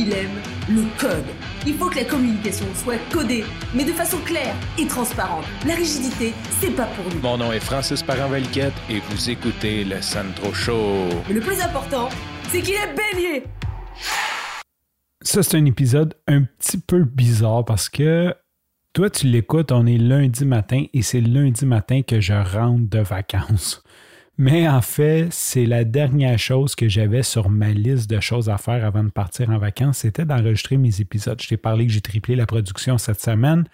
il aime le code. Il faut que la communication soit codée, mais de façon claire et transparente. La rigidité, c'est pas pour nous. Mon nom est Francis Parent-Valquette et vous écoutez le Sandro Show. Mais le plus important, c'est qu'il est bélier. Ça, c'est un épisode un petit peu bizarre parce que toi, tu l'écoutes, on est lundi matin et c'est lundi matin que je rentre de vacances. Mais en fait, c'est la dernière chose que j'avais sur ma liste de choses à faire avant de partir en vacances, c'était d'enregistrer mes épisodes. Je t'ai parlé que j'ai triplé la production cette semaine.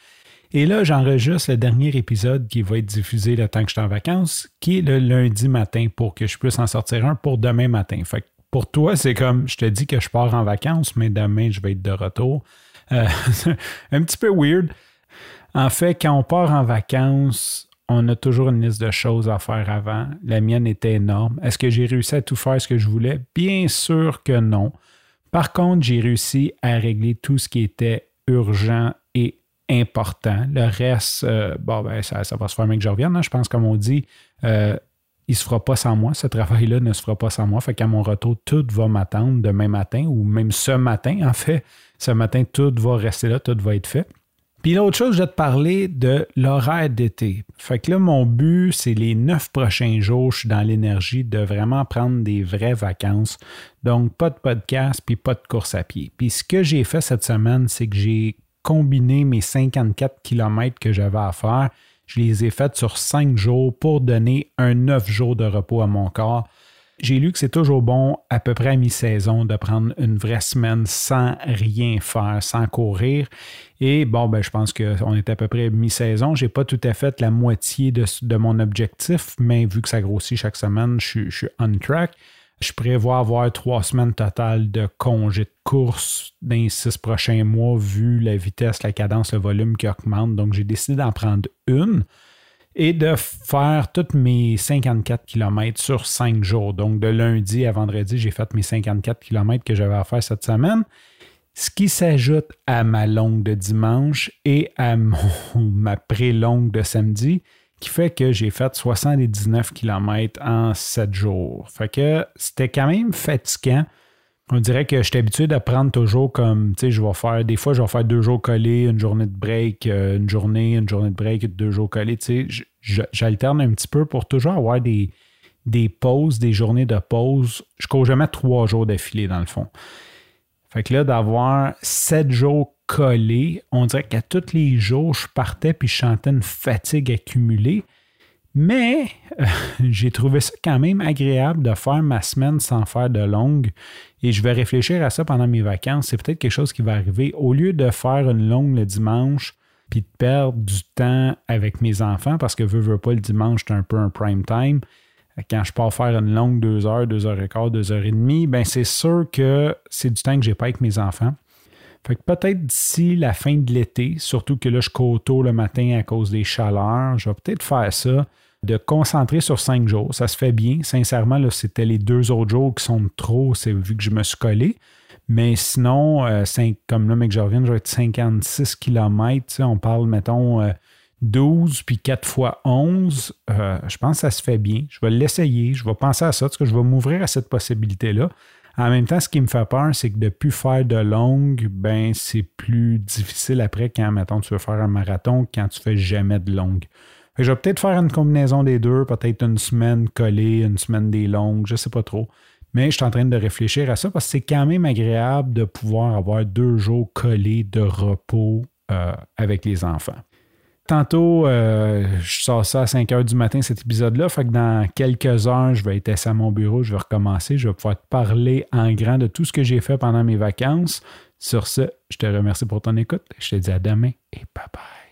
Et là, j'enregistre le dernier épisode qui va être diffusé le temps que je suis en vacances, qui est le lundi matin pour que je puisse en sortir un pour demain matin. Fait que pour toi, c'est comme je te dis que je pars en vacances, mais demain, je vais être de retour. Euh, un petit peu weird. En fait, quand on part en vacances, on a toujours une liste de choses à faire avant. La mienne était énorme. Est-ce que j'ai réussi à tout faire ce que je voulais? Bien sûr que non. Par contre, j'ai réussi à régler tout ce qui était urgent et important. Le reste, euh, bon, ben, ça, va se faire même que je revienne. Hein. Je pense, comme on dit, euh, il ne se fera pas sans moi. Ce travail-là ne se fera pas sans moi. Fait qu'à mon retour, tout va m'attendre demain matin ou même ce matin, en fait. Ce matin, tout va rester là, tout va être fait. Puis l'autre chose, je vais te parler de l'horaire d'été. Fait que là, mon but, c'est les neuf prochains jours, je suis dans l'énergie de vraiment prendre des vraies vacances. Donc, pas de podcast, puis pas de course à pied. Puis ce que j'ai fait cette semaine, c'est que j'ai combiné mes 54 km que j'avais à faire. Je les ai faites sur cinq jours pour donner un neuf jours de repos à mon corps. J'ai lu que c'est toujours bon, à peu près à mi-saison, de prendre une vraie semaine sans rien faire, sans courir. Et bon, ben, je pense qu'on est à peu près mi-saison. Je n'ai pas tout à fait la moitié de, mon objectif, mais vu que ça grossit chaque semaine, je, suis on track. Je prévois avoir trois semaines totales de congés de course dans les six prochains mois, vu la vitesse, la cadence, le volume qui augmente. Donc, j'ai décidé d'en prendre une et de faire tous mes 54 km sur 5 jours. Donc, de lundi à vendredi, j'ai fait mes 54 km que j'avais à faire cette semaine. Ce qui s'ajoute à ma longue de dimanche et à ma pré-longue de samedi, qui fait que j'ai fait 79 km en 7 jours. Fait que c'était quand même fatigant. On dirait que je suis habitué de prendre toujours comme, tu sais, je vais faire, des fois, je vais faire deux jours collés, une journée de break, euh, une journée, une journée de break, deux jours collés, tu sais, j'alterne un petit peu pour toujours avoir des, des pauses, des journées de pause. Je cours jamais trois jours d'affilée, dans le fond. Fait que là, d'avoir sept jours collés, on dirait qu'à tous les jours, je partais puis je chantais une fatigue accumulée. Mais euh, j'ai trouvé ça quand même agréable de faire ma semaine sans faire de longue. Et je vais réfléchir à ça pendant mes vacances. C'est peut-être quelque chose qui va arriver. Au lieu de faire une longue le dimanche, puis de perdre du temps avec mes enfants, parce que veux, veux pas, le dimanche, c'est un peu un prime time. Quand je pars faire une longue deux heures, deux heures et quart, deux heures et demie, ben c'est sûr que c'est du temps que j'ai pas avec mes enfants. Fait que peut-être d'ici la fin de l'été, surtout que là, je cours tôt le matin à cause des chaleurs, je vais peut-être faire ça de concentrer sur cinq jours. Ça se fait bien. Sincèrement, c'était les deux autres jours qui sont trop, c'est vu que je me suis collé. Mais sinon, euh, comme là, mec, je reviens, je vais être 56 km. On parle, mettons, 12 euh, puis 4 fois 11. Euh, je pense que ça se fait bien. Je vais l'essayer. Je vais penser à ça que je vais m'ouvrir à cette possibilité-là. En même temps, ce qui me fait peur, c'est que de plus faire de longue, ben c'est plus difficile après quand, mettons, tu veux faire un marathon quand tu fais jamais de longue. Je vais peut-être faire une combinaison des deux, peut-être une semaine collée, une semaine des longues, je ne sais pas trop. Mais je suis en train de réfléchir à ça parce que c'est quand même agréable de pouvoir avoir deux jours collés de repos euh, avec les enfants. Tantôt, euh, je sors ça à 5 heures du matin, cet épisode-là. Fait que dans quelques heures, je vais être assis à mon bureau, je vais recommencer. Je vais pouvoir te parler en grand de tout ce que j'ai fait pendant mes vacances. Sur ce, je te remercie pour ton écoute. Je te dis à demain et bye bye.